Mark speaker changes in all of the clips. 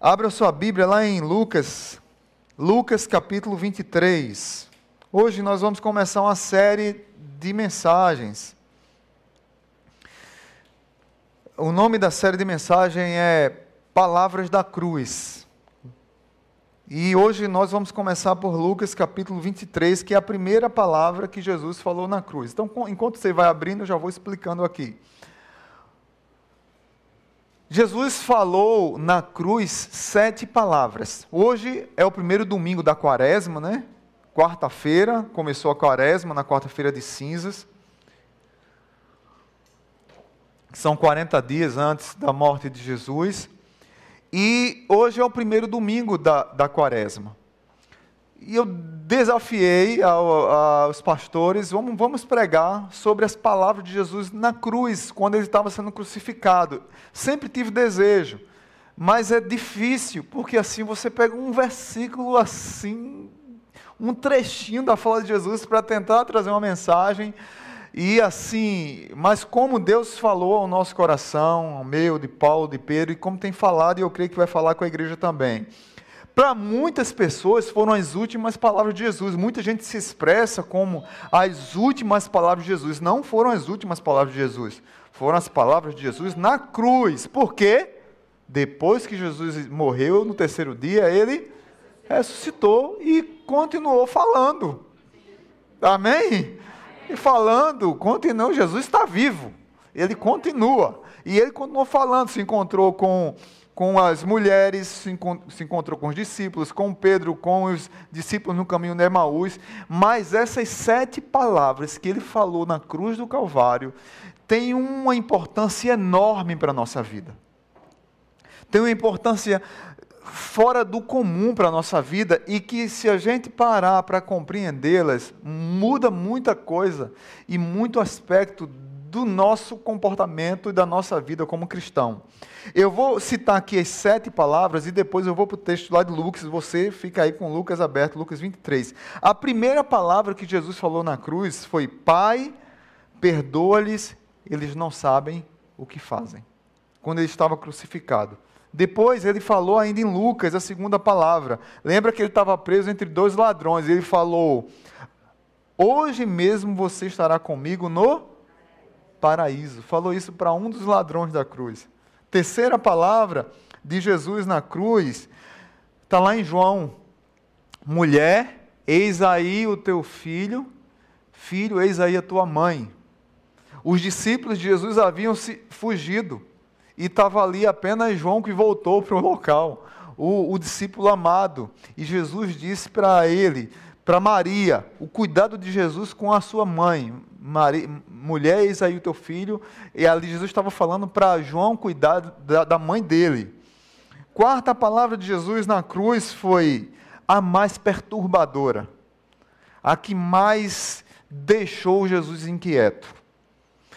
Speaker 1: Abra sua Bíblia lá em Lucas, Lucas capítulo 23. Hoje nós vamos começar uma série de mensagens. O nome da série de mensagem é Palavras da Cruz. E hoje nós vamos começar por Lucas capítulo 23, que é a primeira palavra que Jesus falou na cruz. Então, enquanto você vai abrindo, eu já vou explicando aqui. Jesus falou na cruz sete palavras. Hoje é o primeiro domingo da quaresma, né? Quarta-feira, começou a quaresma, na quarta-feira de cinzas. São 40 dias antes da morte de Jesus. E hoje é o primeiro domingo da, da quaresma. E eu desafiei ao, aos pastores, vamos, vamos pregar sobre as palavras de Jesus na cruz, quando ele estava sendo crucificado. Sempre tive desejo, mas é difícil, porque assim você pega um versículo assim, um trechinho da fala de Jesus para tentar trazer uma mensagem. E assim, mas como Deus falou ao nosso coração, ao meu, de Paulo, de Pedro, e como tem falado, e eu creio que vai falar com a igreja também. Para muitas pessoas foram as últimas palavras de Jesus. Muita gente se expressa como as últimas palavras de Jesus. Não foram as últimas palavras de Jesus. Foram as palavras de Jesus na cruz. Por quê? Depois que Jesus morreu, no terceiro dia, ele ressuscitou e continuou falando. Amém? E falando, continuou, Jesus está vivo. Ele continua. E ele continuou falando, se encontrou com com as mulheres, se, encontrou com os discípulos, com Pedro, com os discípulos no caminho de Emaús, mas essas sete palavras que ele falou na cruz do Calvário têm uma importância enorme para a nossa vida. Tem uma importância fora do comum para a nossa vida e que, se a gente parar para compreendê-las, muda muita coisa e muito aspecto do nosso comportamento e da nossa vida como cristão. Eu vou citar aqui as sete palavras e depois eu vou para o texto lá de Lucas. Você fica aí com Lucas aberto, Lucas 23. A primeira palavra que Jesus falou na cruz foi: Pai, perdoa-lhes, eles não sabem o que fazem. Quando ele estava crucificado. Depois ele falou ainda em Lucas a segunda palavra. Lembra que ele estava preso entre dois ladrões. Ele falou: Hoje mesmo você estará comigo no paraíso. Falou isso para um dos ladrões da cruz. Terceira palavra de Jesus na cruz está lá em João: mulher, eis aí o teu filho, filho, eis aí a tua mãe. Os discípulos de Jesus haviam se fugido e estava ali apenas João que voltou para o local, o, o discípulo amado. E Jesus disse para ele: para Maria, o cuidado de Jesus com a sua mãe. Maria, mulher, eis aí o teu filho. E ali Jesus estava falando para João cuidar da, da mãe dele. Quarta palavra de Jesus na cruz foi a mais perturbadora, a que mais deixou Jesus inquieto.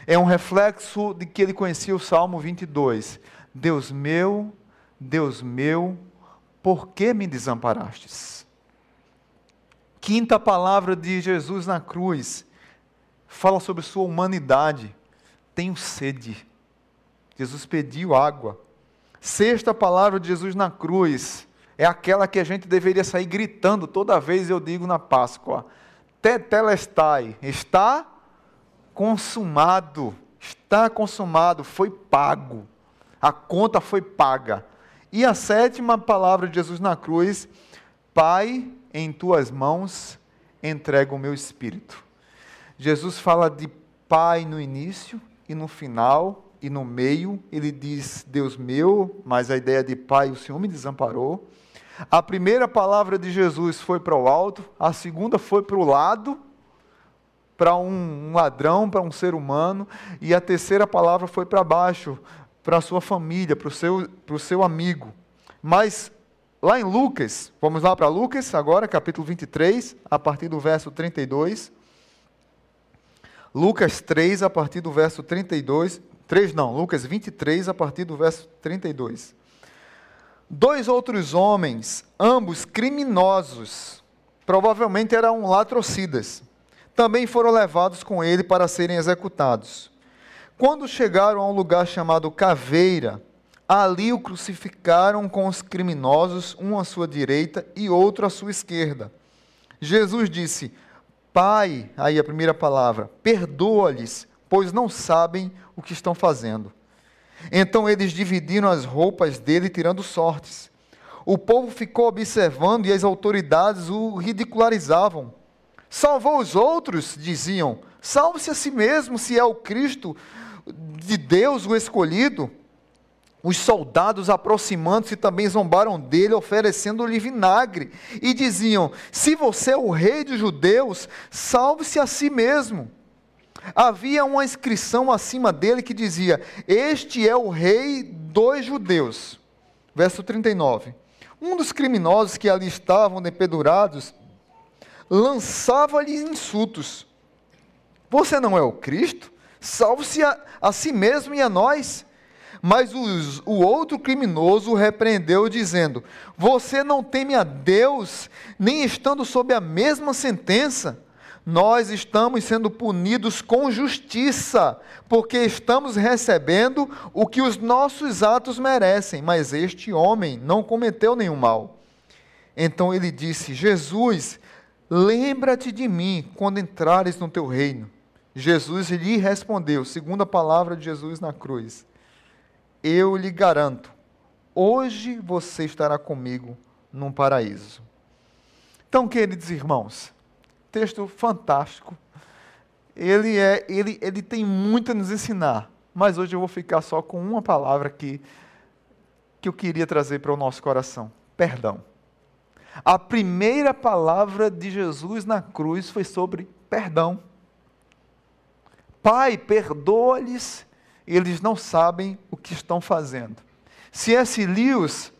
Speaker 1: É um reflexo de que ele conhecia o Salmo 22. Deus meu, Deus meu, por que me desamparastes? Quinta palavra de Jesus na cruz fala sobre sua humanidade. Tenho sede. Jesus pediu água. Sexta palavra de Jesus na cruz é aquela que a gente deveria sair gritando toda vez eu digo na Páscoa. Tetelestai, está consumado, está consumado, foi pago. A conta foi paga. E a sétima palavra de Jesus na cruz, Pai, em tuas mãos entrego o meu espírito. Jesus fala de Pai no início e no final e no meio. Ele diz Deus meu, mas a ideia de Pai o Senhor me desamparou. A primeira palavra de Jesus foi para o alto, a segunda foi para o lado, para um, ladrão, para um ser humano, e a terceira palavra foi para baixo, para a sua família, para o seu, para o seu amigo. Mas Lá em Lucas, vamos lá para Lucas agora, capítulo 23, a partir do verso 32. Lucas 3, a partir do verso 32. 3 não, Lucas 23, a partir do verso 32. Dois outros homens, ambos criminosos, provavelmente eram latrocidas, também foram levados com ele para serem executados. Quando chegaram a um lugar chamado Caveira, Ali o crucificaram com os criminosos, um à sua direita e outro à sua esquerda. Jesus disse: Pai, aí a primeira palavra, perdoa-lhes, pois não sabem o que estão fazendo. Então eles dividiram as roupas dele, tirando sortes. O povo ficou observando e as autoridades o ridicularizavam. Salvou os outros, diziam. Salve-se a si mesmo, se é o Cristo de Deus, o escolhido. Os soldados, aproximando-se, também zombaram dele, oferecendo-lhe vinagre, e diziam: Se você é o rei dos judeus, salve-se a si mesmo. Havia uma inscrição acima dele que dizia: Este é o rei dos judeus. Verso 39. Um dos criminosos que ali estavam depedurados lançava-lhe insultos. Você não é o Cristo? Salve-se a, a, si mesmo e a nós. Mas os, o outro criminoso o repreendeu, dizendo: Você não teme a Deus, nem estando sob a mesma sentença? Nós estamos sendo punidos com justiça, porque estamos recebendo o que os nossos atos merecem, mas este homem não cometeu nenhum mal. Então ele disse: Jesus, lembra-te de mim quando entrares no teu reino. Jesus lhe respondeu, segundo a palavra de Jesus na cruz: Eu lhe garanto, hoje você estará comigo num paraíso. Então, queridos irmãos, texto fantástico. Ele, é, ele, ele tem muito a nos ensinar, mas hoje eu vou ficar só com uma palavra aqui que eu queria trazer para o nosso coração: perdão. A primeira palavra de Jesus na cruz foi sobre perdão. Pai, perdoa-lhes, eles não sabem o que estão fazendo. C.S. Lewis,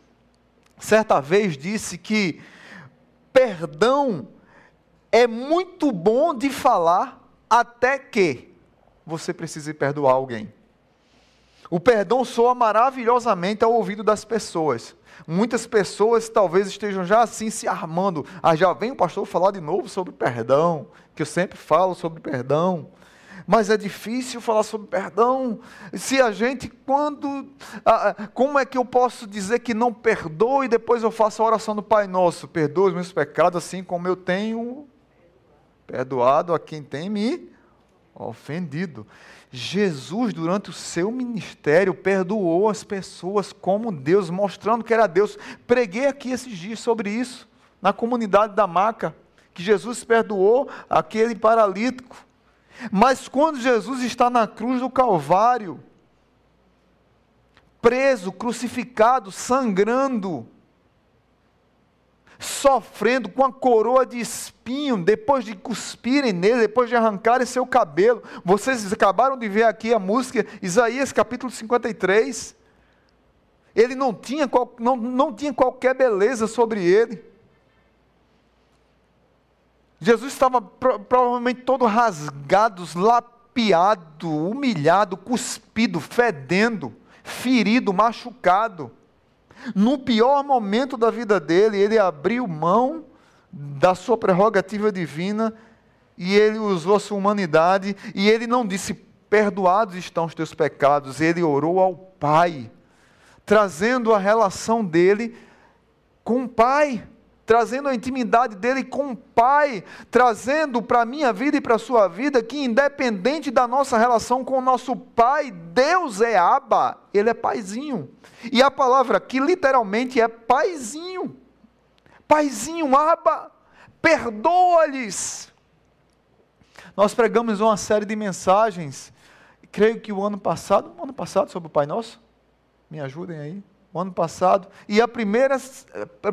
Speaker 1: certa vez, disse que perdão é muito bom de falar até que você precise perdoar alguém. O perdão soa maravilhosamente ao ouvido das pessoas. Muitas pessoas talvez estejam já assim se armando. Ah, já vem o pastor falar de novo sobre perdão, que eu sempre falo sobre perdão mas é difícil falar sobre perdão. Se a gente, quando. como é que eu posso dizer que não perdoe e depois eu faço a oração do Pai Nosso? Perdoa os meus pecados, assim como eu tenho perdoado a quem tem me ofendido. Jesus, durante o seu ministério, perdoou as pessoas como Deus, mostrando que era Deus. Preguei aqui esses dias sobre isso, na comunidade da Maca, que Jesus perdoou aquele paralítico mas quando Jesus está na cruz do Calvário, preso, crucificado, sangrando, sofrendo com a coroa de espinho, depois de cuspirem nele, depois de arrancarem seu cabelo. Vocês acabaram de ver aqui a música Isaías capítulo 53. Ele não tinha, não, não tinha qualquer beleza sobre ele. Jesus estava pro, provavelmente todo rasgado, lapiado, humilhado, cuspido, fedendo, ferido, machucado. No pior momento da vida dele, ele abriu mão da sua prerrogativa divina e ele usou a sua humanidade e ele não disse: Perdoados estão os teus pecados. Ele orou ao Pai, trazendo a relação dele com o Pai trazendo a intimidade dele com o Pai, trazendo para a minha vida e para a sua vida que, independente da nossa relação com o nosso Pai, Deus é Aba, Ele é Paizinho. E a palavra aqui literalmente é Paizinho. Paizinho, Aba, perdoa-lhes. Nós pregamos uma série de mensagens, creio que o ano passado, ano passado sobre o Pai Nosso, me ajudem aí o ano passado, e a primeira,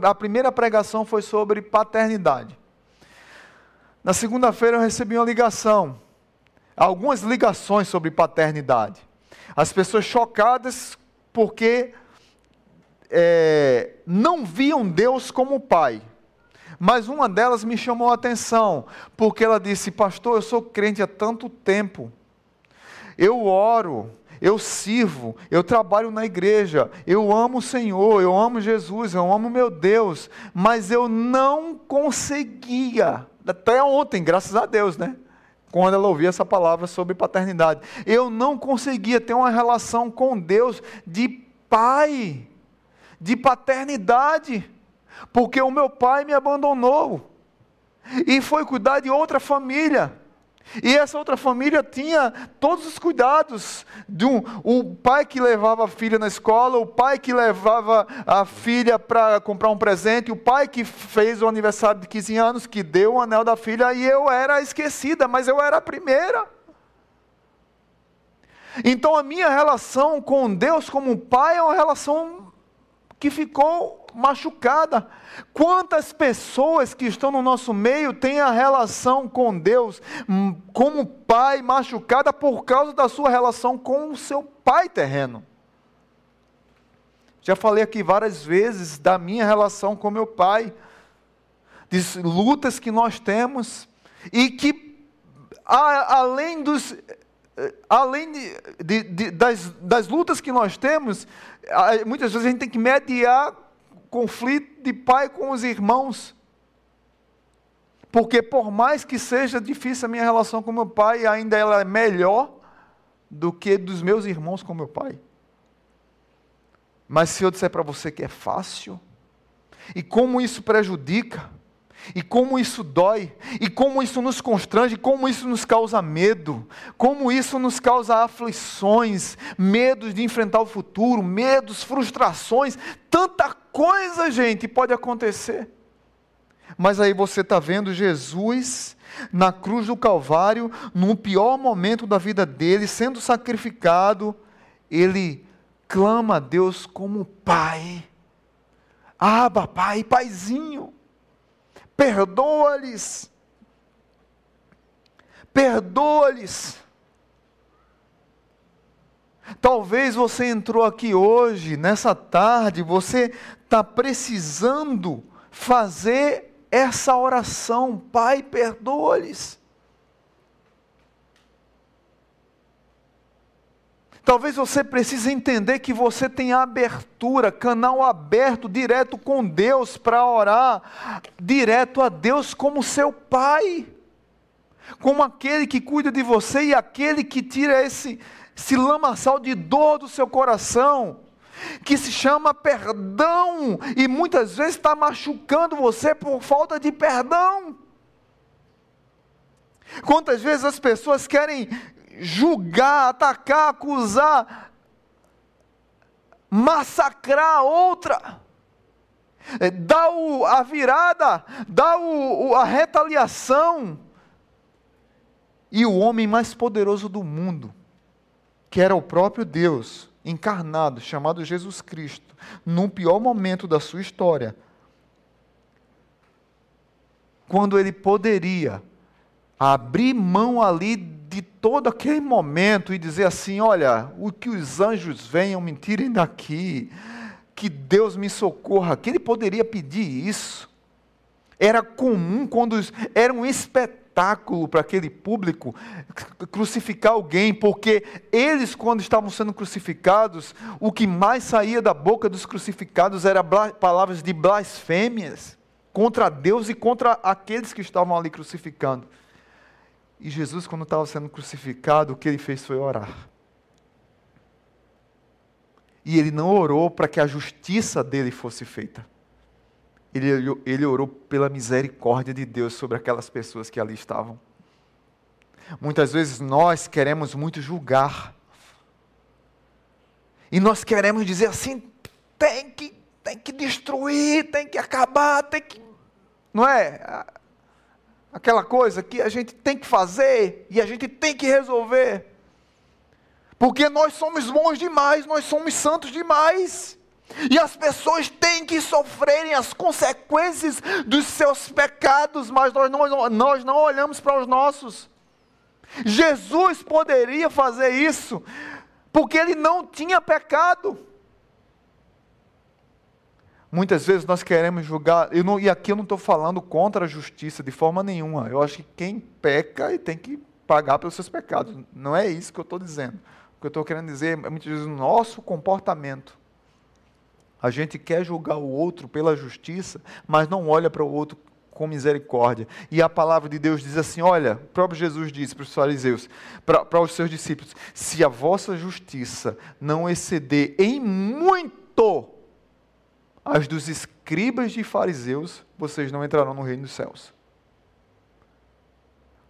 Speaker 1: a primeira pregação foi sobre paternidade. Na segunda-feira eu recebi uma ligação, algumas ligações sobre paternidade. As pessoas chocadas porque é, não viam Deus como pai. Mas uma delas me chamou a atenção, porque ela disse: Pastor, eu sou crente há tanto tempo, eu oro, eu sirvo, eu trabalho na igreja, eu amo o Senhor, eu amo Jesus, eu amo meu Deus, mas eu não conseguia, até ontem, graças a Deus, né? Quando ela ouvia essa palavra sobre paternidade, eu não conseguia ter uma relação com Deus de pai, de paternidade, porque o meu pai me abandonou e foi cuidar de outra família. E essa outra família tinha todos os cuidados de um, o pai que levava a filha na escola, o pai que levava a filha para comprar um presente, o pai que fez o aniversário de 15 anos, que deu o anel da filha, e eu era esquecida, mas eu era a primeira. Então a minha relação com Deus como pai é uma relação que ficou machucada. Quantas pessoas que estão no nosso meio têm a relação com Deus hum, como pai machucada por causa da sua relação com o seu pai terreno? Já falei aqui várias vezes da minha relação com meu pai, de lutas que nós temos e que, além dos além de, de, de, das, das lutas que nós temos, muitas vezes a gente tem que mediar conflito de pai com os irmãos. Porque por mais que seja difícil a minha relação com meu pai, ainda ela é melhor do que dos meus irmãos com meu pai. Mas se eu disser para você que é fácil, e como isso prejudica, e como isso dói, e como isso nos constrange, como isso nos causa medo, como isso nos causa aflições, medos de enfrentar o futuro, medos, frustrações, tanta coisa, gente, pode acontecer. Mas aí você está vendo Jesus na cruz do Calvário, no pior momento da vida dele, sendo sacrificado, ele clama a Deus como Pai. Aba, Pai, Paizinho perdoa-lhes. Perdoa-lhes. Talvez você entrou aqui hoje, nessa tarde, você está precisando fazer essa oração, Pai, perdoa-lhes. Talvez você precise entender que você tem abertura, canal aberto, direto com Deus para orar, direto a Deus como seu Pai, como aquele que cuida de você e aquele que tira esse, esse lamaçal de dor do seu coração, que se chama perdão e muitas vezes está machucando você por falta de perdão. Quantas vezes as pessoas querem julgar, atacar, acusar, massacrar a outra, é, dá o, a virada, dá o, a retaliação. E o homem mais poderoso do mundo, que era o próprio Deus encarnado, chamado Jesus Cristo, no pior momento da sua história, quando ele poderia abrir mão ali de todo aquele momento e dizer assim: olha, o que os anjos venham me tirem daqui, que Deus me socorra. Que ele poderia pedir isso. Era comum quando era um espetáculo para aquele público crucificar alguém, porque eles, quando estavam sendo crucificados, o que mais saía da boca dos crucificados era palavras de blasfêmias contra Deus e contra aqueles que estavam ali crucificando. E Jesus, quando estava sendo crucificado, o que ele fez foi orar. E ele não orou para que a justiça dele fosse feita. Ele, ele orou pela misericórdia de Deus sobre aquelas pessoas que ali estavam. Muitas vezes nós queremos muito julgar. E nós queremos dizer assim: tem que, tem que destruir, tem que acabar, tem que. Não é? aquela coisa que a gente tem que fazer e a gente tem que resolver. Porque nós somos bons demais, nós somos santos demais. E as pessoas têm que sofrerem as consequências dos seus pecados, mas nós não, nós não olhamos para os nossos. Jesus poderia fazer isso, porque ele não tinha pecado. Muitas vezes nós queremos julgar, não, e aqui eu não estou falando contra a justiça de forma nenhuma. Eu acho que quem peca tem que pagar pelos seus pecados. Não é isso que eu estou dizendo. O que eu estou querendo dizer é muitas vezes o nosso comportamento. A gente quer julgar o outro pela justiça, mas não olha para o outro com misericórdia. E a palavra de Deus diz assim: olha, o próprio Jesus disse para os fariseus, para, para os seus discípulos: se a vossa justiça não exceder em muito as dos escribas e fariseus, vocês não entrarão no reino dos céus.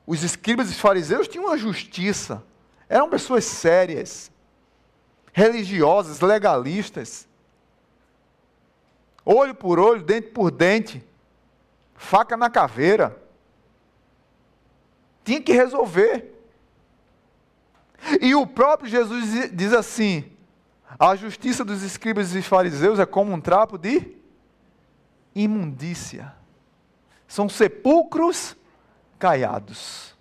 Speaker 1: Os escribas e fariseus tinham uma justiça, eram pessoas sérias, religiosas, legalistas olho por olho, dente por dente, faca na caveira. Tinha que resolver. E o próprio Jesus diz assim: a justiça dos escribas e fariseus é como um trapo de imundícia. São sepulcros caiados.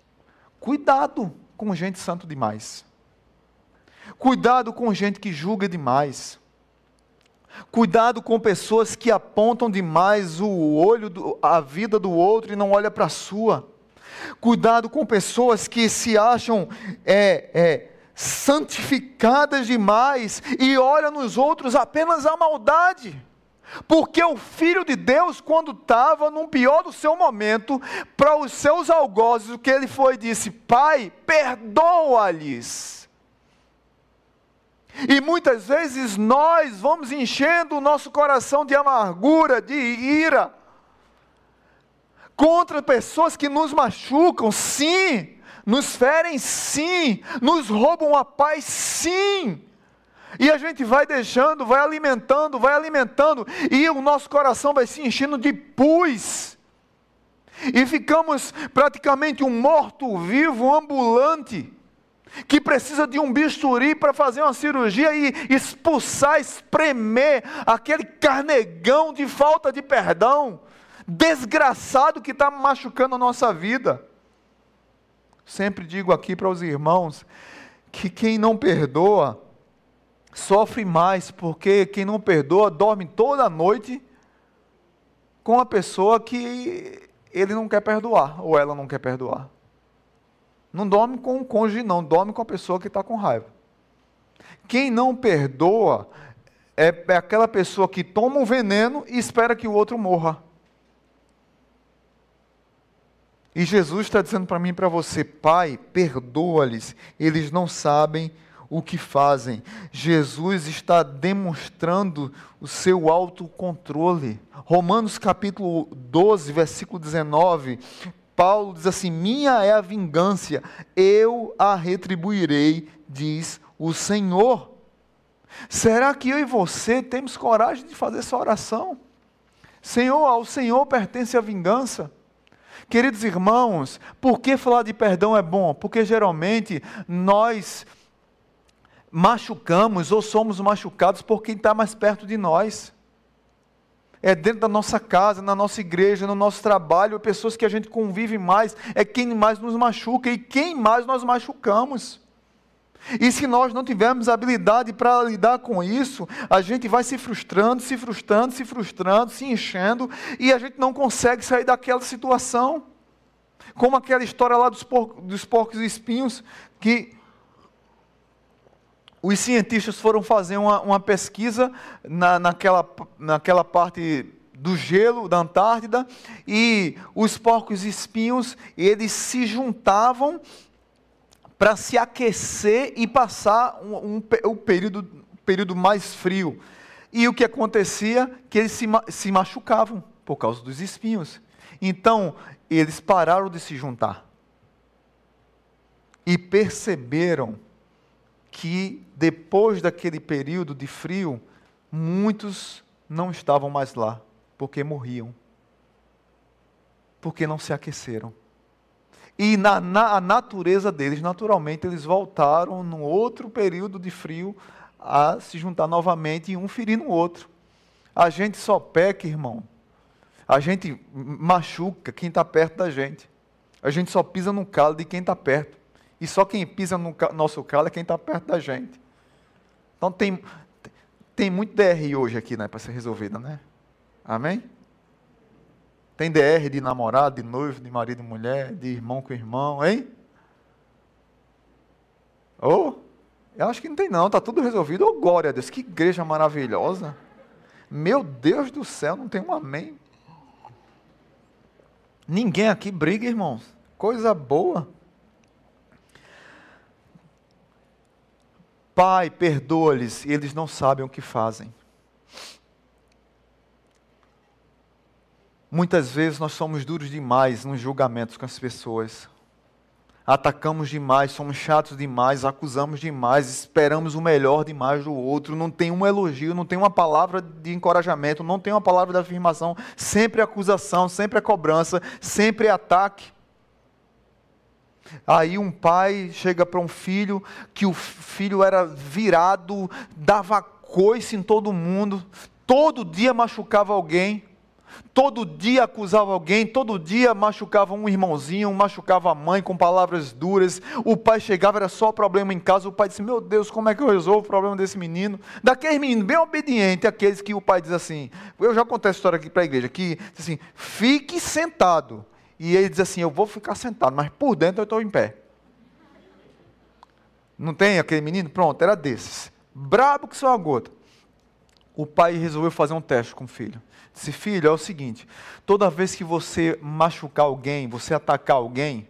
Speaker 1: Cuidado com gente santo demais. Cuidado com gente que julga demais. Cuidado com pessoas que apontam demais o olho, do, a vida do outro e não olha para a sua. Cuidado com pessoas que se acham é, é, santificadas demais e olham nos outros apenas a maldade. Porque o Filho de Deus, quando estava no pior do seu momento, para os seus algozes, o que ele foi disse: Pai, perdoa-lhes e muitas vezes nós vamos enchendo o nosso coração de amargura, de ira, contra pessoas que nos machucam, sim, nos ferem, sim, nos roubam a paz, sim. E a gente vai deixando, vai alimentando, vai alimentando, e o nosso coração vai se enchendo de pus. E ficamos praticamente um morto-vivo ambulante que precisa de um bisturi para fazer uma cirurgia e expulsar, espremer aquele carnegão de falta de perdão, desgraçado que está machucando a nossa vida. Sempre digo aqui para os irmãos que quem não perdoa sofre mais, porque quem não perdoa dorme toda noite com a pessoa que ele não quer perdoar, ou ela não quer perdoar. Não dorme com o cônjuge, não, dorme com a pessoa que está com raiva. Quem não perdoa é, é aquela pessoa que toma um veneno e espera que o outro morra. E Jesus está dizendo para mim e para você, Pai, perdoa-lhes, eles não sabem o que fazem. Jesus está demonstrando o seu autocontrole. Romanos capítulo 12, versículo 19, Paulo diz assim: Minha é a vingança, eu a retribuirei, diz o Senhor. Será que eu e você temos coragem de fazer essa oração? Senhor, ao Senhor pertence a vingança. Queridos irmãos, por que falar de perdão é bom? Porque geralmente nós machucamos ou somos machucados por quem está mais perto de nós é dentro da nossa casa, na nossa igreja, no nosso trabalho, pessoas que a gente convive mais, é quem mais nos machuca e quem mais nós machucamos. E se nós não tivermos habilidade para lidar com isso, a gente vai se frustrando, se frustrando, se frustrando, se enchendo, e a gente não consegue sair daquela situação. Como aquela história lá dos, por, dos porcos e espinhos, que os cientistas foram fazer uma, uma pesquisa na, naquela, naquela parte do gelo da Antártida e os porcos espinhos eles se juntavam para se aquecer e passar um, um, o período, período mais frio. E o que acontecia? Que eles se, se machucavam por causa dos espinhos. Então, eles pararam de se juntar. E perceberam que depois daquele período de frio, muitos não estavam mais lá, porque morriam, porque não se aqueceram. E na, na a natureza deles, naturalmente, eles voltaram no outro período de frio a se juntar novamente e um ferindo o outro. A gente só peca, irmão. A gente machuca quem está perto da gente. A gente só pisa no calo de quem está perto. E só quem pisa no nosso calo é quem está perto da gente. Então tem, tem muito DR hoje aqui né, para ser resolvida, né? Amém? Tem DR de namorado, de noivo, de marido e mulher, de irmão com irmão, hein? Ou? Oh, eu acho que não tem não, está tudo resolvido. Oh, glória a Deus, que igreja maravilhosa. Meu Deus do céu, não tem um amém. Ninguém aqui briga, irmãos. Coisa boa. Pai, perdoa-lhes, eles não sabem o que fazem. Muitas vezes nós somos duros demais nos julgamentos com as pessoas. Atacamos demais, somos chatos demais, acusamos demais, esperamos o melhor demais do outro, não tem um elogio, não tem uma palavra de encorajamento, não tem uma palavra de afirmação, sempre acusação, sempre cobrança, sempre ataque. Aí um pai chega para um filho, que o filho era virado, dava coice em todo mundo, todo dia machucava alguém. Todo dia acusava alguém, todo dia machucava um irmãozinho, machucava a mãe com palavras duras. O pai chegava, era só problema em casa. O pai disse: Meu Deus, como é que eu resolvo o problema desse menino? Daqueles meninos bem obedientes, aqueles que o pai diz assim. Eu já contei a história aqui para a igreja: que assim, fique sentado. E ele diz assim: Eu vou ficar sentado, mas por dentro eu estou em pé. Não tem aquele menino? Pronto, era desses. Brabo que só a gota. O pai resolveu fazer um teste com o filho. Disse, filho, é o seguinte: toda vez que você machucar alguém, você atacar alguém,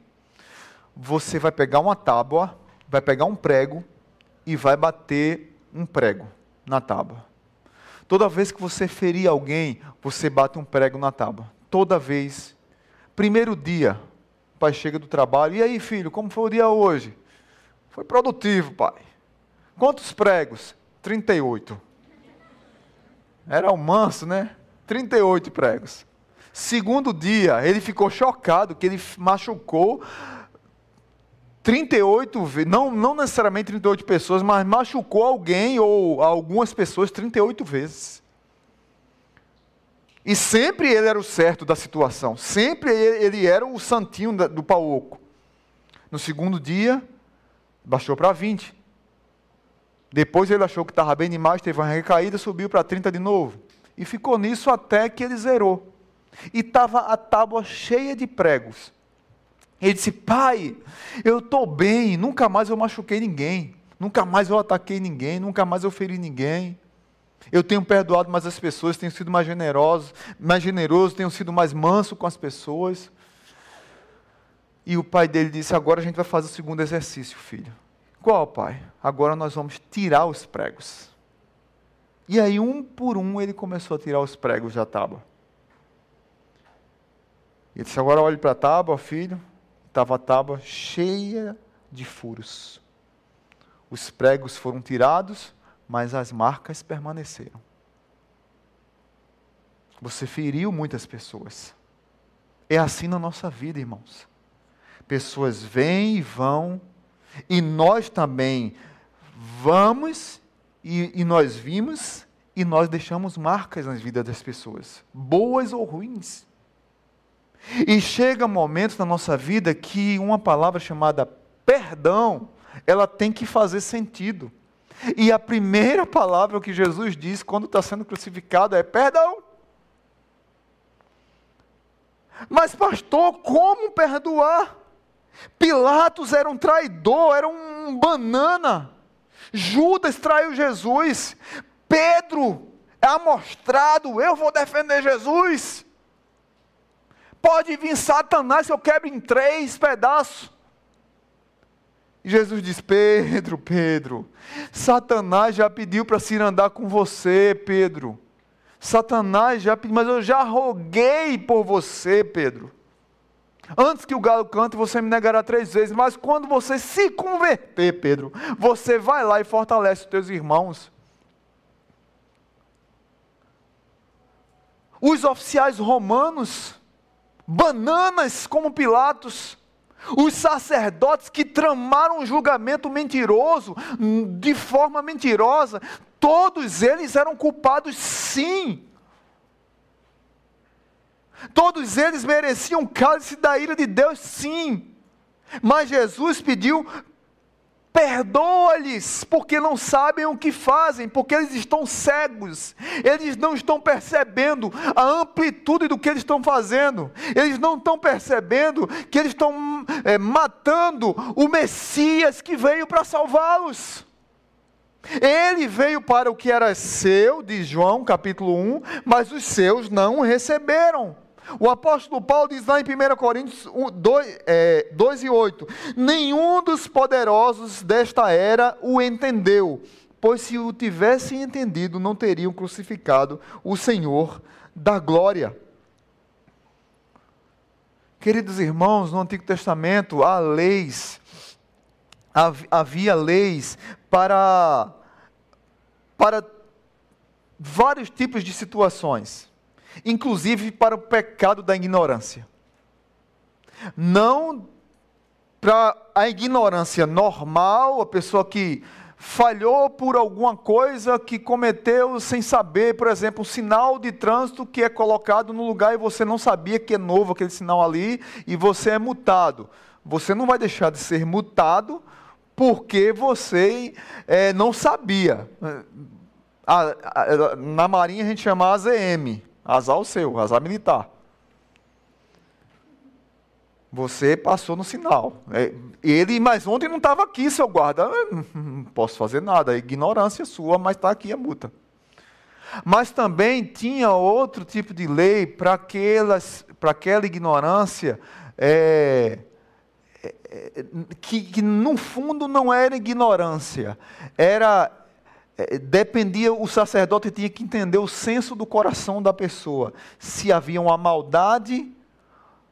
Speaker 1: você vai pegar uma tábua, vai pegar um prego e vai bater um prego na tábua. Toda vez que você ferir alguém, você bate um prego na tábua. Toda vez. Primeiro dia, o pai chega do trabalho. E aí, filho, como foi o dia hoje? Foi produtivo, pai. Quantos pregos? 38. Era o manso, né? 38 pregos. Segundo dia, ele ficou chocado que ele machucou 38 vezes, não, não necessariamente 38 pessoas, mas machucou alguém ou algumas pessoas 38 vezes. E sempre ele era o certo da situação, sempre ele era o santinho do pau oco. No segundo dia, baixou para 20. Depois ele achou que estava bem demais, teve uma recaída, subiu para 30 de novo. E ficou nisso até que ele zerou. E estava a tábua cheia de pregos. Ele disse: Pai, eu estou bem, nunca mais eu machuquei ninguém, nunca mais eu ataquei ninguém, nunca mais eu feri ninguém. Eu tenho perdoado mais as pessoas, tenho sido mais generoso, mais generoso, tenho sido mais manso com as pessoas. E o pai dele disse: Agora a gente vai fazer o segundo exercício, filho. Qual, pai? Agora nós vamos tirar os pregos. E aí, um por um, ele começou a tirar os pregos da tábua. Ele disse: Agora olhe para a tábua, filho. Estava a tábua cheia de furos. Os pregos foram tirados, mas as marcas permaneceram. Você feriu muitas pessoas. É assim na nossa vida, irmãos. Pessoas vêm e vão, e nós também vamos e, e nós vimos e nós deixamos marcas nas vidas das pessoas, boas ou ruins. E chega momentos na nossa vida que uma palavra chamada perdão, ela tem que fazer sentido. E a primeira palavra que Jesus diz quando está sendo crucificado é perdão. Mas, pastor, como perdoar? Pilatos era um traidor, era um banana. Judas traiu Jesus. Pedro é amostrado, eu vou defender Jesus. Pode vir Satanás eu quebro em três pedaços. E Jesus diz: Pedro, Pedro, Satanás já pediu para se andar com você, Pedro. Satanás já pediu, mas eu já roguei por você, Pedro. Antes que o galo cante, você me negará três vezes. Mas quando você se converter, Pedro, você vai lá e fortalece os teus irmãos. Os oficiais romanos, bananas como Pilatos, os sacerdotes que tramaram um julgamento mentiroso, de forma mentirosa, todos eles eram culpados sim Todos eles mereciam cálice da ira de Deus, sim. Mas Jesus pediu: perdoa-lhes, porque não sabem o que fazem, porque eles estão cegos, eles não estão percebendo a amplitude do que eles estão fazendo, eles não estão percebendo que eles estão é, matando o Messias que veio para salvá-los. Ele veio para o que era seu, de João capítulo 1, mas os seus não o receberam. O apóstolo Paulo diz lá em 1 Coríntios 2, é, 2 e 8: Nenhum dos poderosos desta era o entendeu, pois se o tivessem entendido, não teriam crucificado o Senhor da glória. Queridos irmãos, no Antigo Testamento há leis, havia leis para, para vários tipos de situações, inclusive para o pecado da ignorância. Não para a ignorância normal, a pessoa que falhou por alguma coisa que cometeu sem saber, por exemplo, um sinal de trânsito que é colocado no lugar e você não sabia que é novo aquele sinal ali e você é multado. Você não vai deixar de ser multado porque você é, não sabia. A, a, na Marinha a gente chama AZM, azar o seu, azar militar. Você passou no sinal. É, ele, mas ontem não estava aqui, seu guarda. Não posso fazer nada, é ignorância sua, mas está aqui a multa. Mas também tinha outro tipo de lei para aquela ignorância é, é, é, que, que, no fundo não era ignorância, era dependia o sacerdote tinha que entender o senso do coração da pessoa, se havia uma maldade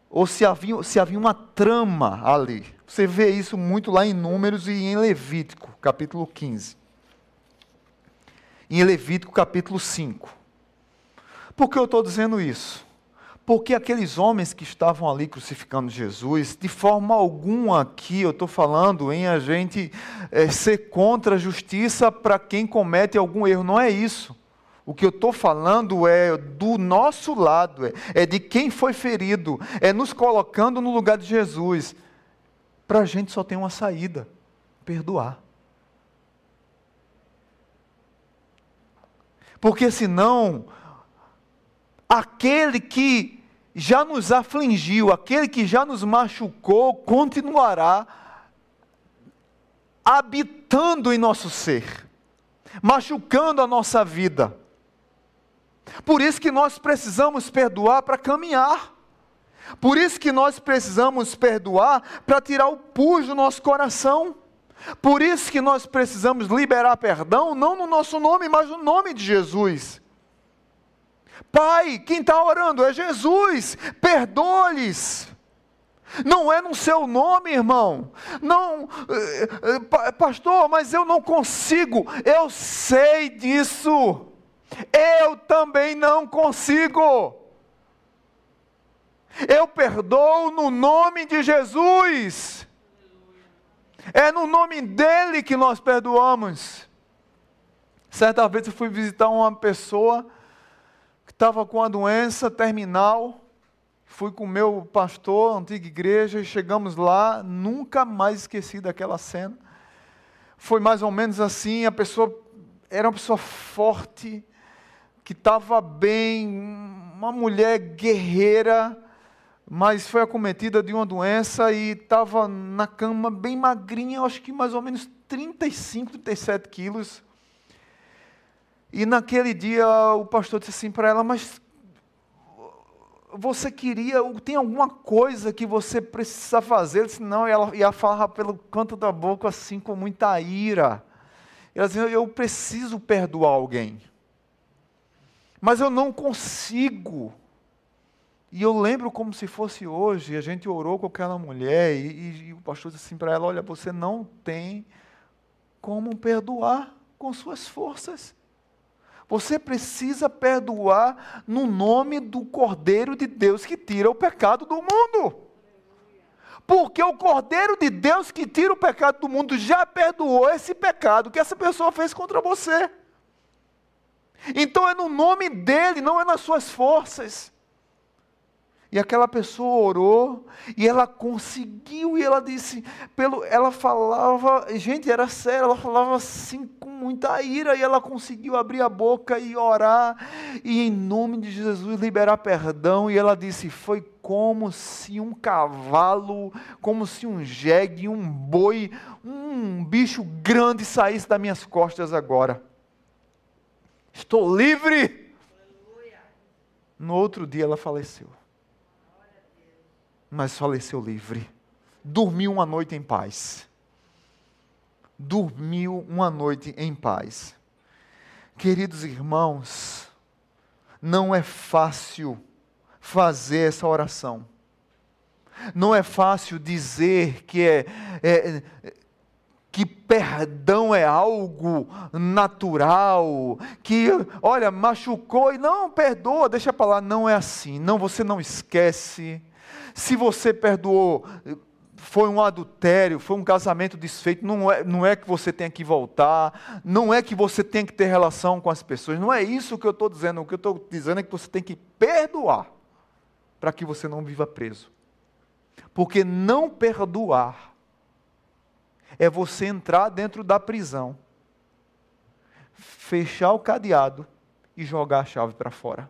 Speaker 1: ou se havia, se havia uma trama ali. Você vê isso muito lá em Números e em Levítico, capítulo 15. Em Levítico, capítulo 5. Por que eu estou dizendo isso? Porque aqueles homens que estavam ali crucificando Jesus, de forma alguma aqui eu estou falando em a gente é, ser contra a justiça para quem comete algum erro, não é isso. O que eu estou falando é do nosso lado, é, é de quem foi ferido, é nos colocando no lugar de Jesus. Para a gente só tem uma saída: perdoar. Porque senão, aquele que já nos afligiu, aquele que já nos machucou, continuará habitando em nosso ser, machucando a nossa vida. Por isso que nós precisamos perdoar para caminhar. Por isso que nós precisamos perdoar para tirar o pus do nosso coração. Por isso que nós precisamos liberar perdão, não no nosso nome, mas no nome de Jesus. Pai, quem está orando é Jesus, perdoa-lhes. Não é no seu nome, irmão. Não, eh, eh, pastor, mas eu não consigo. Eu sei disso. Eu também não consigo. Eu perdoo no nome de Jesus. É no nome dele que nós perdoamos. Certa vez eu fui visitar uma pessoa estava com uma doença terminal. Fui com o meu pastor, antiga igreja, e chegamos lá, nunca mais esqueci daquela cena. Foi mais ou menos assim, a pessoa era uma pessoa forte, que estava bem, uma mulher guerreira, mas foi acometida de uma doença e estava na cama bem magrinha, acho que mais ou menos 35, 37 quilos. E naquele dia o pastor disse assim para ela, mas você queria, tem alguma coisa que você precisa fazer? Ele disse, não, e ela ia falar pelo canto da boca assim com muita ira. Ela dizia, eu preciso perdoar alguém mas eu não consigo. E eu lembro como se fosse hoje, a gente orou com aquela mulher e, e, e o pastor disse assim para ela: Olha, você não tem como perdoar com suas forças. Você precisa perdoar no nome do Cordeiro de Deus que tira o pecado do mundo. Porque o Cordeiro de Deus que tira o pecado do mundo já perdoou esse pecado que essa pessoa fez contra você. Então é no nome dele, não é nas suas forças. E aquela pessoa orou e ela conseguiu e ela disse, pelo, ela falava, gente, era sério, ela falava assim muita ira e ela conseguiu abrir a boca e orar e em nome de Jesus liberar perdão e ela disse, foi como se um cavalo, como se um jegue, um boi, um bicho grande saísse das minhas costas agora. Estou livre. No outro dia ela faleceu. mas faleceu livre. Dormiu uma noite em paz. Dormiu uma noite em paz. Queridos irmãos, não é fácil fazer essa oração. Não é fácil dizer que é, é que perdão é algo natural, que, olha, machucou e não perdoa, deixa para lá. Não é assim. Não, você não esquece. Se você perdoou, foi um adultério, foi um casamento desfeito, não é, não é que você tenha que voltar, não é que você tenha que ter relação com as pessoas, não é isso que eu estou dizendo. O que eu estou dizendo é que você tem que perdoar para que você não viva preso. Porque não perdoar é você entrar dentro da prisão, fechar o cadeado e jogar a chave para fora.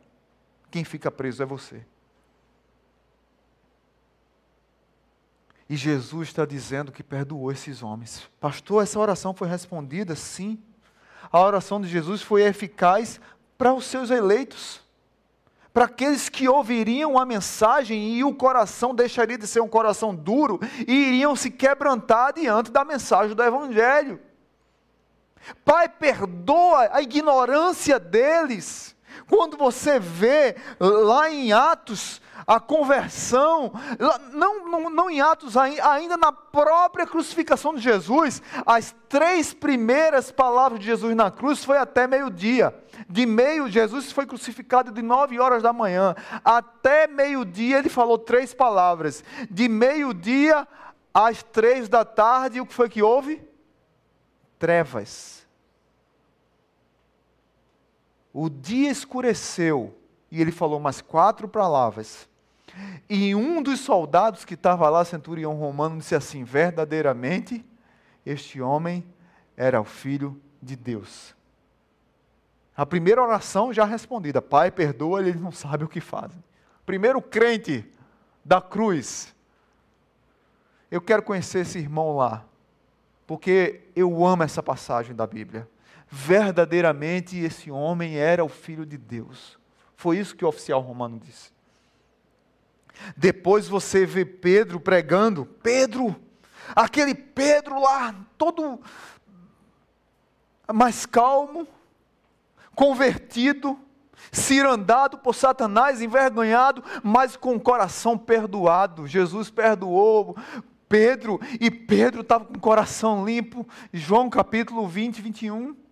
Speaker 1: Quem fica preso é você. E Jesus está dizendo que perdoou esses homens. Pastor, essa oração foi respondida? Sim. A oração de Jesus foi eficaz para os seus eleitos para aqueles que ouviriam a mensagem e o coração deixaria de ser um coração duro e iriam se quebrantar diante da mensagem do Evangelho. Pai, perdoa a ignorância deles. Quando você vê lá em Atos a conversão, não, não, não em Atos, ainda na própria crucificação de Jesus, as três primeiras palavras de Jesus na cruz foi até meio-dia. De meio, Jesus foi crucificado de nove horas da manhã, até meio-dia ele falou três palavras. De meio-dia às três da tarde, o que foi que houve? Trevas. O dia escureceu e ele falou mais quatro palavras. E um dos soldados que estava lá, centurião romano, disse assim: verdadeiramente, este homem era o filho de Deus. A primeira oração já respondida: Pai, perdoa, eles não sabem o que fazem. Primeiro crente da cruz. Eu quero conhecer esse irmão lá, porque eu amo essa passagem da Bíblia. Verdadeiramente esse homem era o filho de Deus. Foi isso que o oficial romano disse. Depois você vê Pedro pregando, Pedro, aquele Pedro lá, todo mais calmo, convertido, cirandado por Satanás, envergonhado, mas com o coração perdoado. Jesus perdoou Pedro e Pedro estava com o coração limpo. João capítulo 20, 21.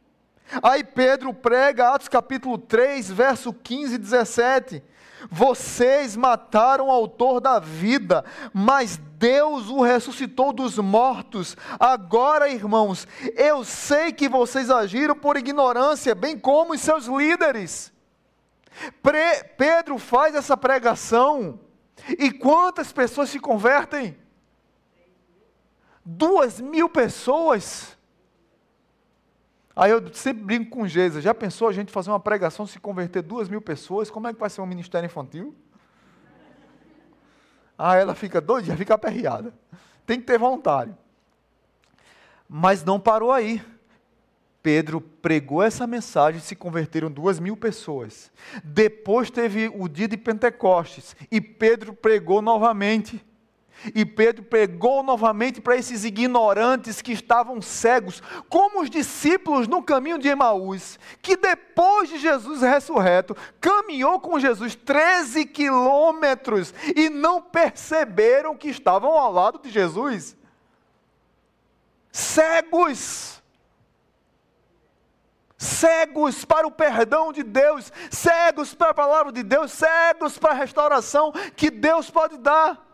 Speaker 1: Aí Pedro prega, Atos capítulo 3, verso 15 e 17. Vocês mataram o autor da vida, mas Deus o ressuscitou dos mortos. Agora, irmãos, eu sei que vocês agiram por ignorância, bem como os seus líderes. Pre Pedro faz essa pregação, e quantas pessoas se convertem? Duas mil pessoas. Aí eu sempre brinco com Geisa, já pensou a gente fazer uma pregação, se converter duas mil pessoas, como é que vai ser um ministério infantil? Aí ela fica doida, fica aperreada. Tem que ter voluntário. Mas não parou aí. Pedro pregou essa mensagem e se converteram duas mil pessoas. Depois teve o dia de Pentecostes e Pedro pregou novamente. E Pedro pregou novamente para esses ignorantes que estavam cegos, como os discípulos no caminho de Emaús, que depois de Jesus ressurreto, caminhou com Jesus 13 quilômetros e não perceberam que estavam ao lado de Jesus. Cegos cegos para o perdão de Deus, cegos para a palavra de Deus, cegos para a restauração que Deus pode dar.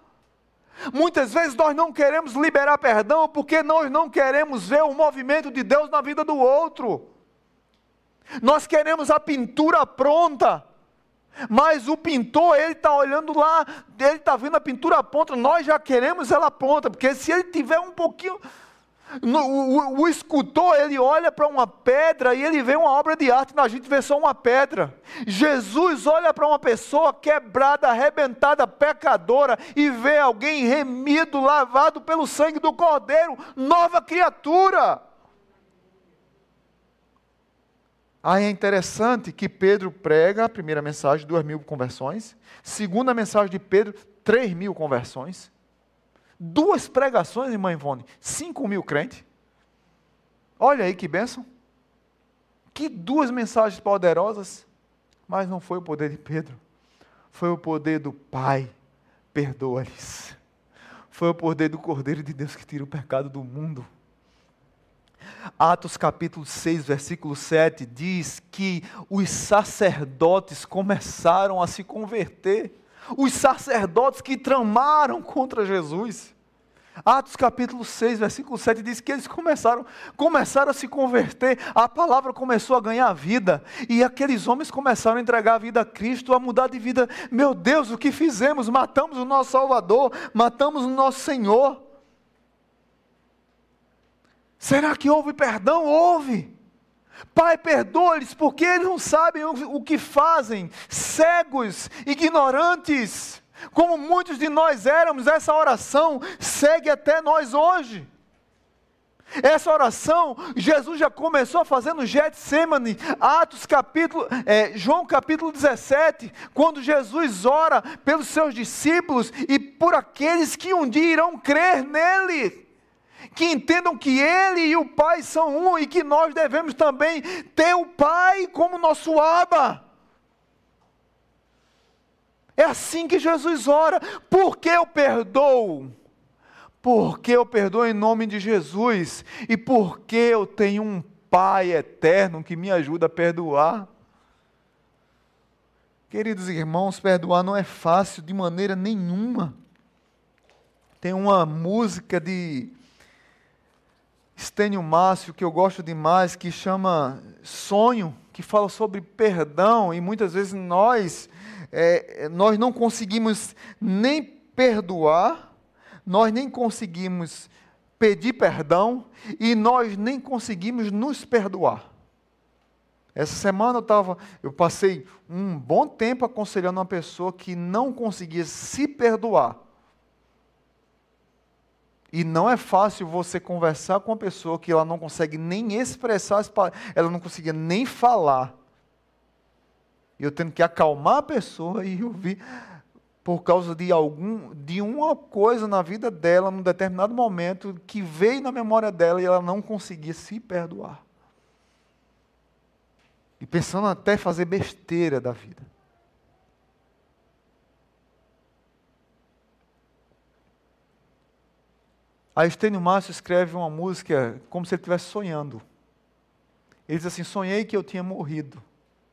Speaker 1: Muitas vezes nós não queremos liberar perdão porque nós não queremos ver o movimento de Deus na vida do outro. Nós queremos a pintura pronta. Mas o pintor, ele está olhando lá, ele está vendo a pintura pronta, nós já queremos ela pronta, porque se ele tiver um pouquinho, o, o, o escultor, ele olha para uma pedra e ele vê uma obra de arte, a gente vê só uma pedra. Jesus olha para uma pessoa quebrada, arrebentada, pecadora, e vê alguém remido, lavado pelo sangue do Cordeiro, nova criatura. Aí é interessante que Pedro prega a primeira mensagem, duas mil conversões. Segunda mensagem de Pedro, 3 mil conversões. Duas pregações, irmã Ivone, 5 mil crentes. Olha aí que bênção. Que duas mensagens poderosas. Mas não foi o poder de Pedro. Foi o poder do Pai. Perdoa-lhes. Foi o poder do Cordeiro de Deus que tira o pecado do mundo. Atos capítulo 6, versículo 7 diz que os sacerdotes começaram a se converter. Os sacerdotes que tramaram contra Jesus. Atos capítulo 6, versículo 7 diz que eles começaram, começaram a se converter, a palavra começou a ganhar vida, e aqueles homens começaram a entregar a vida a Cristo, a mudar de vida. Meu Deus, o que fizemos? Matamos o nosso Salvador, matamos o nosso Senhor. Será que houve perdão? Houve. Pai, perdoa-lhes, porque eles não sabem o que fazem, cegos, ignorantes. Como muitos de nós éramos, essa oração segue até nós hoje. Essa oração, Jesus já começou no Getsemane, Atos capítulo, é, João capítulo 17, quando Jesus ora pelos seus discípulos e por aqueles que um dia irão crer nele que entendam que Ele e o Pai são um e que nós devemos também ter o Pai como nosso Aba. É assim que Jesus ora. Por que eu perdoo? Porque eu perdoo em nome de Jesus e porque eu tenho um Pai eterno que me ajuda a perdoar. Queridos irmãos, perdoar não é fácil de maneira nenhuma. Tem uma música de Estênio Márcio, que eu gosto demais, que chama Sonho, que fala sobre perdão, e muitas vezes nós, é, nós não conseguimos nem perdoar, nós nem conseguimos pedir perdão, e nós nem conseguimos nos perdoar. Essa semana eu estava, eu passei um bom tempo aconselhando uma pessoa que não conseguia se perdoar. E não é fácil você conversar com uma pessoa que ela não consegue nem expressar ela não conseguia nem falar. E eu tendo que acalmar a pessoa e ouvir por causa de algum de uma coisa na vida dela num determinado momento que veio na memória dela e ela não conseguia se perdoar. E pensando até fazer besteira da vida. A Estênio Márcio escreve uma música como se ele estivesse sonhando. Ele diz assim: Sonhei que eu tinha morrido.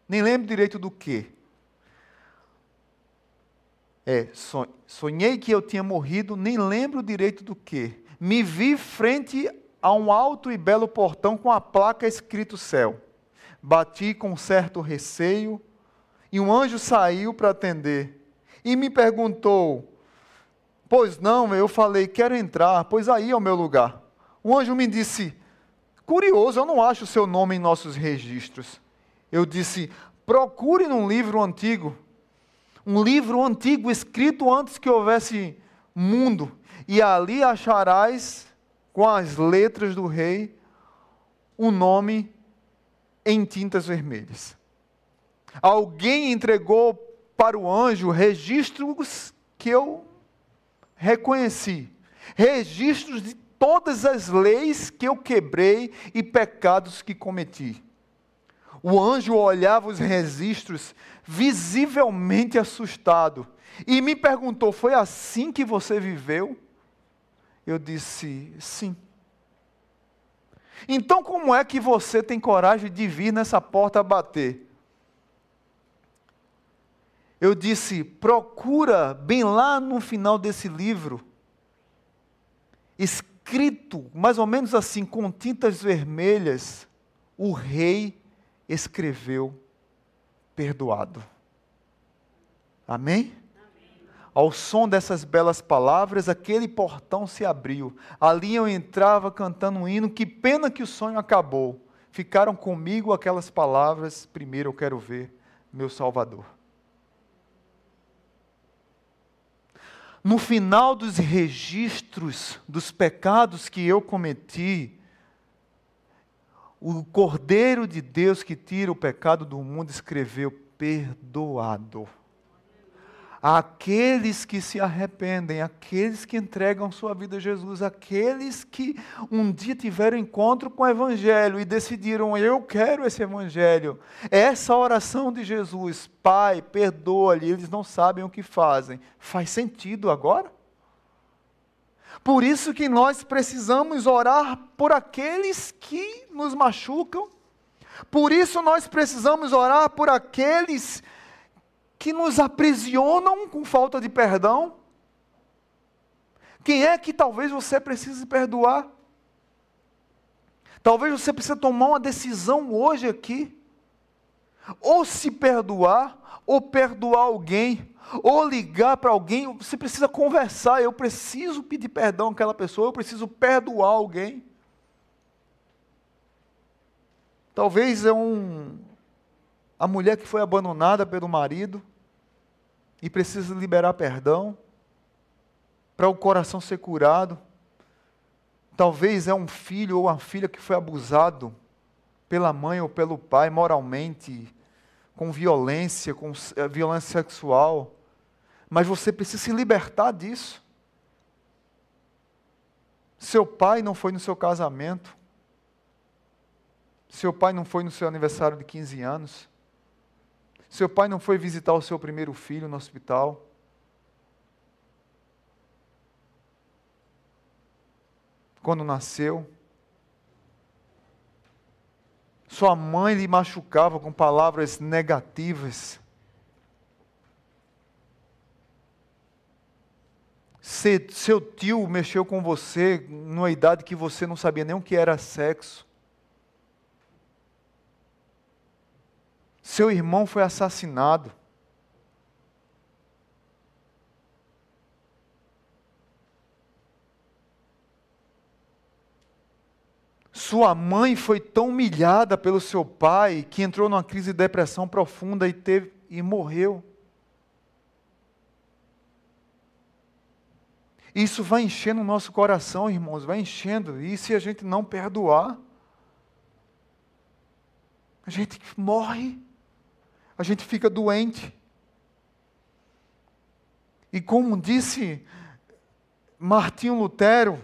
Speaker 1: Nem lembro direito do que. É, sonhei que eu tinha morrido, nem lembro direito do que. Me vi frente a um alto e belo portão com a placa escrito céu. Bati com certo receio e um anjo saiu para atender e me perguntou: Pois não, eu falei, quero entrar, pois aí é o meu lugar. O anjo me disse, curioso, eu não acho o seu nome em nossos registros. Eu disse, procure num livro antigo, um livro antigo escrito antes que houvesse mundo, e ali acharás, com as letras do rei, um nome em tintas vermelhas. Alguém entregou para o anjo registros que eu reconheci registros de todas as leis que eu quebrei e pecados que cometi. O anjo olhava os registros, visivelmente assustado, e me perguntou: Foi assim que você viveu? Eu disse: Sim. Então, como é que você tem coragem de vir nessa porta bater? Eu disse: procura bem lá no final desse livro, escrito mais ou menos assim, com tintas vermelhas, o rei escreveu perdoado. Amém? Ao som dessas belas palavras, aquele portão se abriu. Ali eu entrava cantando um hino. Que pena que o sonho acabou. Ficaram comigo aquelas palavras. Primeiro eu quero ver meu Salvador. No final dos registros dos pecados que eu cometi, o Cordeiro de Deus que tira o pecado do mundo escreveu: perdoado. Aqueles que se arrependem, aqueles que entregam sua vida a Jesus, aqueles que um dia tiveram encontro com o Evangelho e decidiram, eu quero esse Evangelho. Essa oração de Jesus, Pai, perdoa-lhe, eles não sabem o que fazem. Faz sentido agora? Por isso que nós precisamos orar por aqueles que nos machucam. Por isso nós precisamos orar por aqueles que nos aprisionam com falta de perdão. Quem é que talvez você precise perdoar? Talvez você precise tomar uma decisão hoje aqui. Ou se perdoar, ou perdoar alguém, ou ligar para alguém, você precisa conversar, eu preciso pedir perdão àquela pessoa, eu preciso perdoar alguém. Talvez é um a mulher que foi abandonada pelo marido e precisa liberar perdão para o coração ser curado. Talvez é um filho ou uma filha que foi abusado pela mãe ou pelo pai moralmente, com violência, com eh, violência sexual mas você precisa se libertar disso. Seu pai não foi no seu casamento. Seu pai não foi no seu aniversário de 15 anos. Seu pai não foi visitar o seu primeiro filho no hospital. Quando nasceu. Sua mãe lhe machucava com palavras negativas. Se, seu tio mexeu com você numa idade que você não sabia nem o que era sexo. Seu irmão foi assassinado. Sua mãe foi tão humilhada pelo seu pai que entrou numa crise de depressão profunda e, teve, e morreu. Isso vai enchendo o nosso coração, irmãos, vai enchendo. E se a gente não perdoar, a gente morre, a gente fica doente. E como disse Martinho Lutero,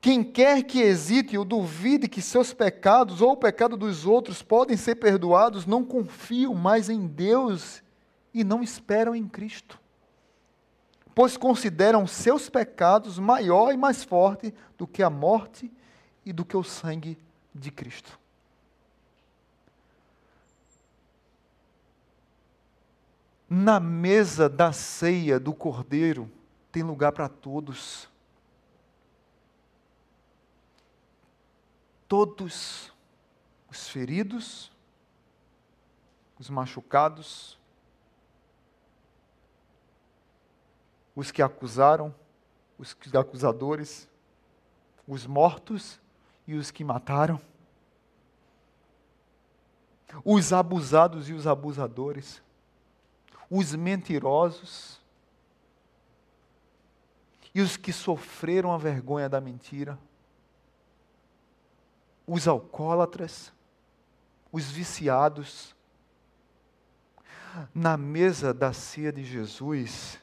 Speaker 1: quem quer que hesite ou duvide que seus pecados ou o pecado dos outros podem ser perdoados, não confiam mais em Deus e não esperam em Cristo pois consideram seus pecados maior e mais forte do que a morte e do que o sangue de Cristo. Na mesa da ceia do Cordeiro tem lugar para todos. Todos os feridos, os machucados, os que acusaram, os acusadores, os mortos e os que mataram, os abusados e os abusadores, os mentirosos e os que sofreram a vergonha da mentira, os alcoólatras, os viciados. Na mesa da ceia de Jesus,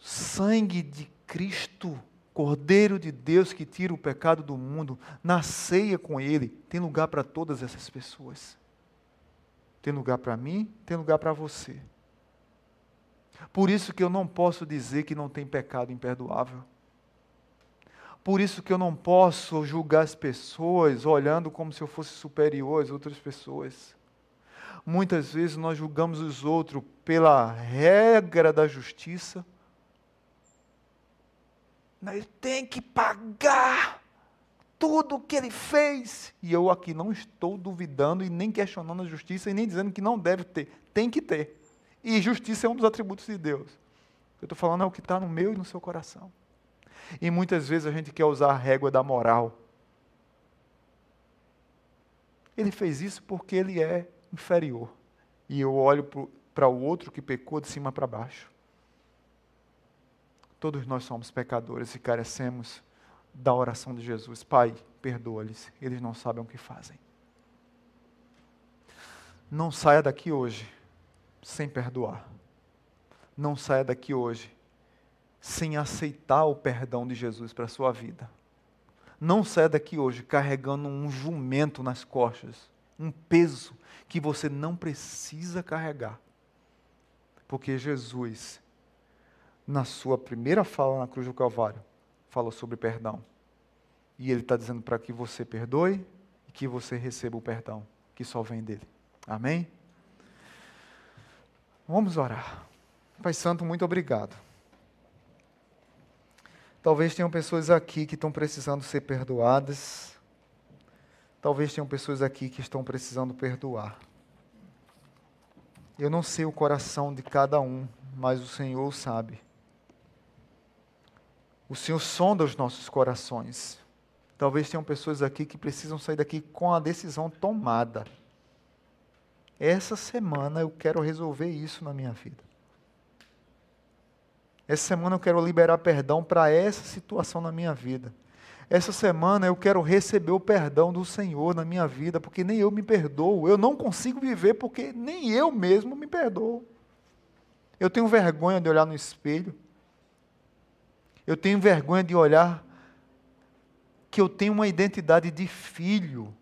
Speaker 1: sangue de Cristo, Cordeiro de Deus que tira o pecado do mundo, na ceia com Ele, tem lugar para todas essas pessoas. Tem lugar para mim, tem lugar para você. Por isso que eu não posso dizer que não tem pecado imperdoável. Por isso que eu não posso julgar as pessoas olhando como se eu fosse superior às outras pessoas. Muitas vezes nós julgamos os outros pela regra da justiça, ele tem que pagar tudo o que ele fez. E eu aqui não estou duvidando e nem questionando a justiça e nem dizendo que não deve ter. Tem que ter. E justiça é um dos atributos de Deus. Eu estou falando é o que está no meu e no seu coração. E muitas vezes a gente quer usar a régua da moral. Ele fez isso porque ele é inferior. E eu olho para o outro que pecou de cima para baixo. Todos nós somos pecadores e carecemos da oração de Jesus. Pai, perdoa-lhes, eles não sabem o que fazem. Não saia daqui hoje sem perdoar. não saia daqui hoje sem aceitar o perdão de Jesus para a sua vida. Não saia daqui hoje carregando um jumento nas costas, um peso que você não precisa carregar. Porque Jesus, na sua primeira fala na cruz do Calvário, falou sobre perdão. E ele está dizendo para que você perdoe e que você receba o perdão que só vem dele. Amém? Vamos orar. Pai Santo, muito obrigado. Talvez tenham pessoas aqui que estão precisando ser perdoadas. Talvez tenham pessoas aqui que estão precisando perdoar. Eu não sei o coração de cada um, mas o Senhor sabe. O Senhor sonda os nossos corações. Talvez tenham pessoas aqui que precisam sair daqui com a decisão tomada. Essa semana eu quero resolver isso na minha vida. Essa semana eu quero liberar perdão para essa situação na minha vida. Essa semana eu quero receber o perdão do Senhor na minha vida, porque nem eu me perdoo. Eu não consigo viver porque nem eu mesmo me perdoo. Eu tenho vergonha de olhar no espelho. Eu tenho vergonha de olhar que eu tenho uma identidade de filho.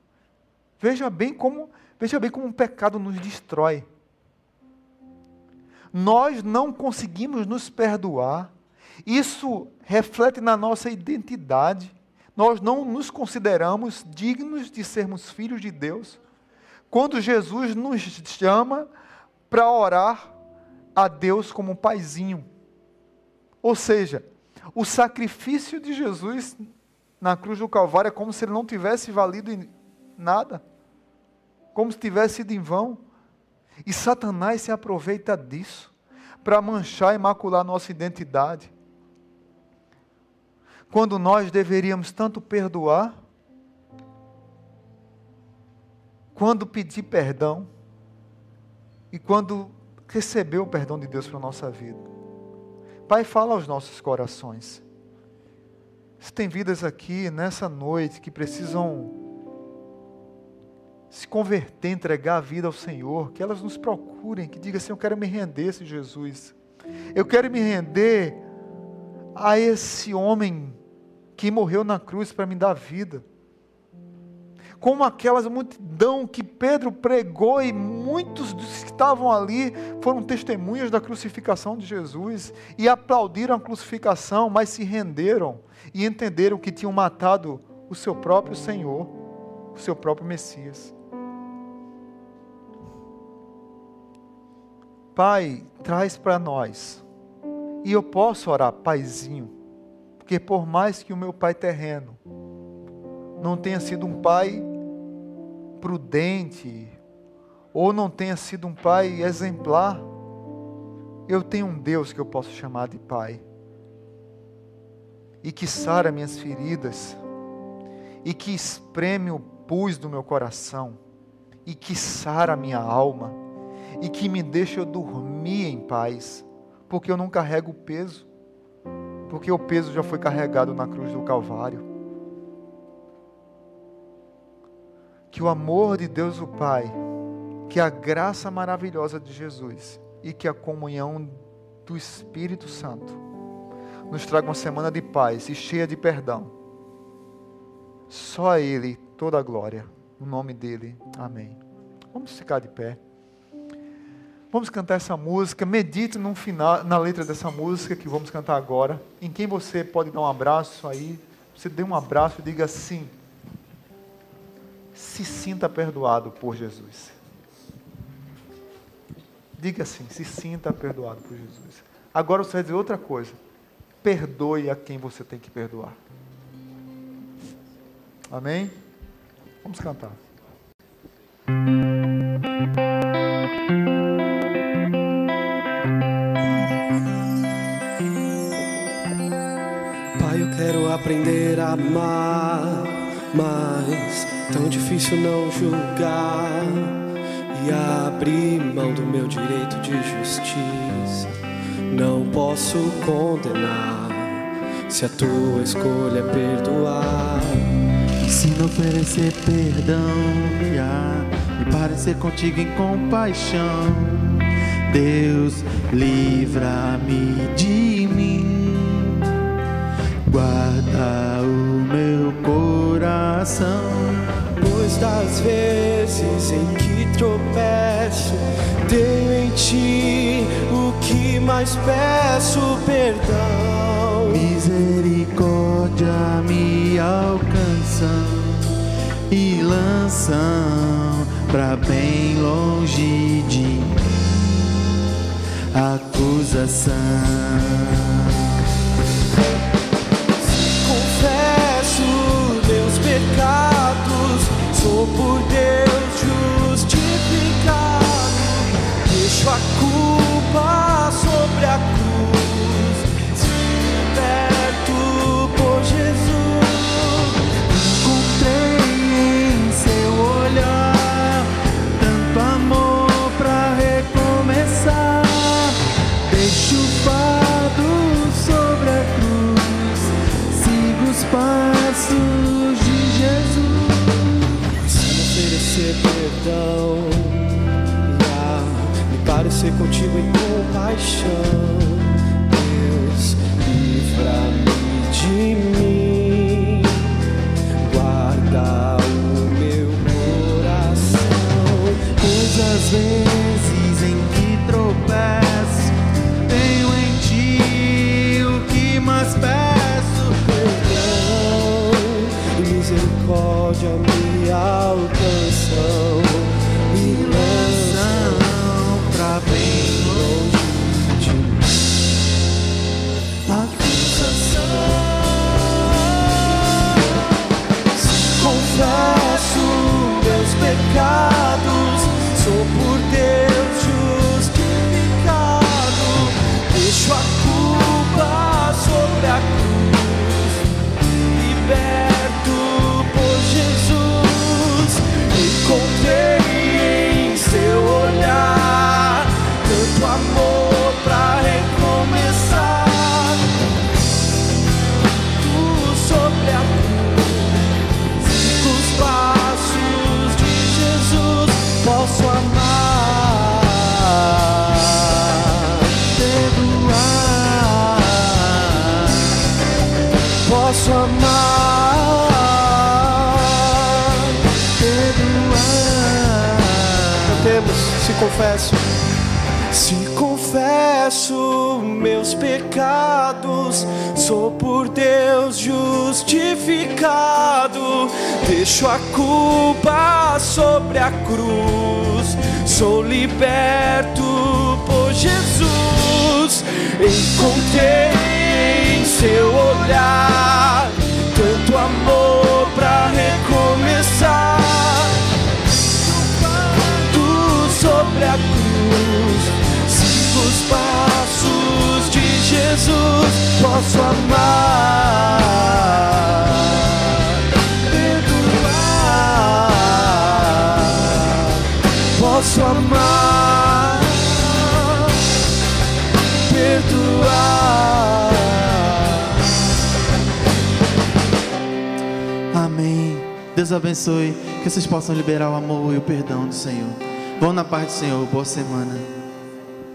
Speaker 1: Veja bem como, veja bem como um pecado nos destrói nós não conseguimos nos perdoar, isso reflete na nossa identidade. Nós não nos consideramos dignos de sermos filhos de Deus. Quando Jesus nos chama para orar a Deus como um paizinho. Ou seja, o sacrifício de Jesus na cruz do Calvário é como se ele não tivesse valido nada, como se tivesse sido em vão. E Satanás se aproveita disso para manchar e macular nossa identidade. Quando nós deveríamos tanto perdoar, quando pedir perdão e quando receber o perdão de Deus para a nossa vida. Pai, fala aos nossos corações. Se tem vidas aqui nessa noite que precisam se converter, entregar a vida ao Senhor, que elas nos procurem, que digam assim: Eu quero me render, esse Jesus. Eu quero me render a esse homem que morreu na cruz para me dar vida. Como aquelas multidão que Pedro pregou e muitos dos que estavam ali foram testemunhas da crucificação de Jesus e aplaudiram a crucificação, mas se renderam e entenderam que tinham matado o seu próprio Senhor, o seu próprio Messias. Pai, traz para nós. E eu posso orar, Paizinho, porque por mais que o meu pai terreno não tenha sido um pai prudente, ou não tenha sido um pai exemplar, eu tenho um Deus que eu posso chamar de Pai, e que sara minhas feridas, e que espreme o pus do meu coração, e que sara minha alma e que me deixa dormir em paz, porque eu não carrego o peso, porque o peso já foi carregado na cruz do Calvário. Que o amor de Deus o Pai, que a graça maravilhosa de Jesus e que a comunhão do Espírito Santo nos traga uma semana de paz e cheia de perdão. Só a Ele toda a glória. No nome dele. Amém. Vamos ficar de pé. Vamos cantar essa música. Medite no final, na letra dessa música que vamos cantar agora. Em quem você pode dar um abraço aí. Você dê um abraço e diga assim: se sinta perdoado por Jesus. Diga assim: se sinta perdoado por Jesus. Agora você vai dizer outra coisa. Perdoe a quem você tem que perdoar. Amém? Vamos cantar.
Speaker 2: Aprender a amar, mas tão difícil não julgar e abrir mão do meu direito de justiça. Não posso condenar se a tua escolha é perdoar.
Speaker 3: Ensina a oferecer perdão e parecer contigo em compaixão Deus, livra-me de. Guarda o meu coração.
Speaker 2: Pois das vezes em que tropeço, tenho em ti o que mais peço, perdão.
Speaker 3: Misericórdia me alcançam e lançam pra bem longe de mim acusação.
Speaker 2: Sou por Deus justificado. Deixo a culpa sobre a cruz, perdão e a me parecer contigo em compaixão. Deus, livra-me de mim, guarda o meu coração.
Speaker 3: Pois às vezes
Speaker 2: Deixo a culpa sobre a cruz, sou liberto por Jesus. Encontrei em seu olhar tanto amor pra recomeçar tudo sobre a cruz. Sigo os passos de Jesus, posso amar, posso amar, perdoar.
Speaker 3: Amém. Deus abençoe. Que vocês possam liberar o amor e o perdão do Senhor. Vão na paz do Senhor. Boa semana.